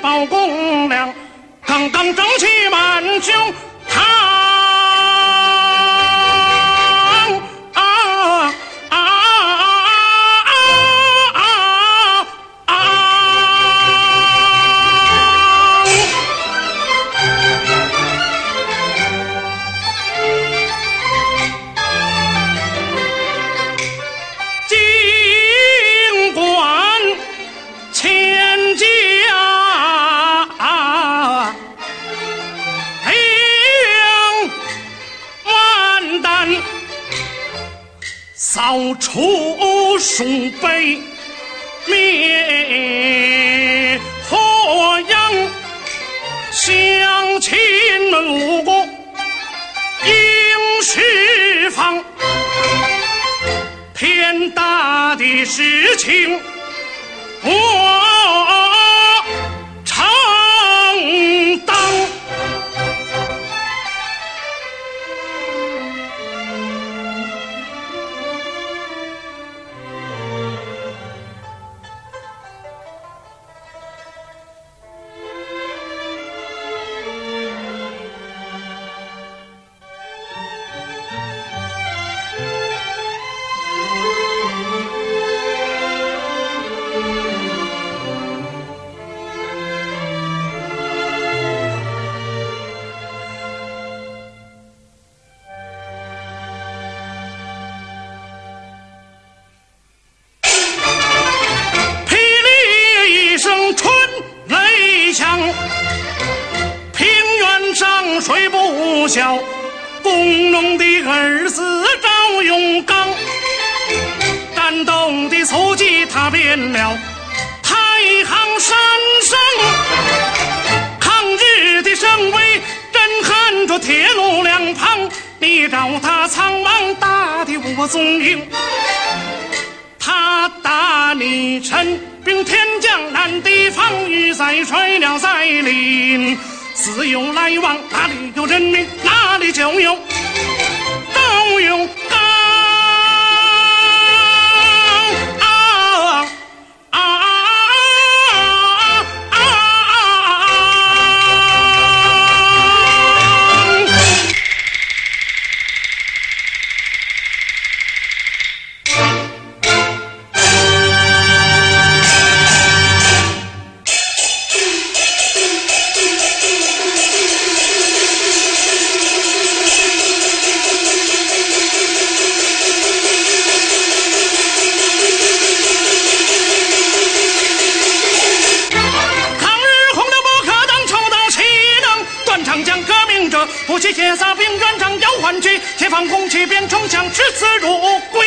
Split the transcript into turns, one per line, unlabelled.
保公粮刚刚正气满胸扫除鼠辈灭火殃，乡亲们无辜应释放，天大的事情我。小工农的儿子赵永刚，感动的足迹踏遍了太行山上，抗日的声威震撼着铁路两旁，你找他苍茫大地无踪影，他打你陈兵天将难敌防御在水了在林。自有来往，哪里有人民，哪里就有不惜铁砂兵，远仗要换旗，解放红旗变丞相，视死如归。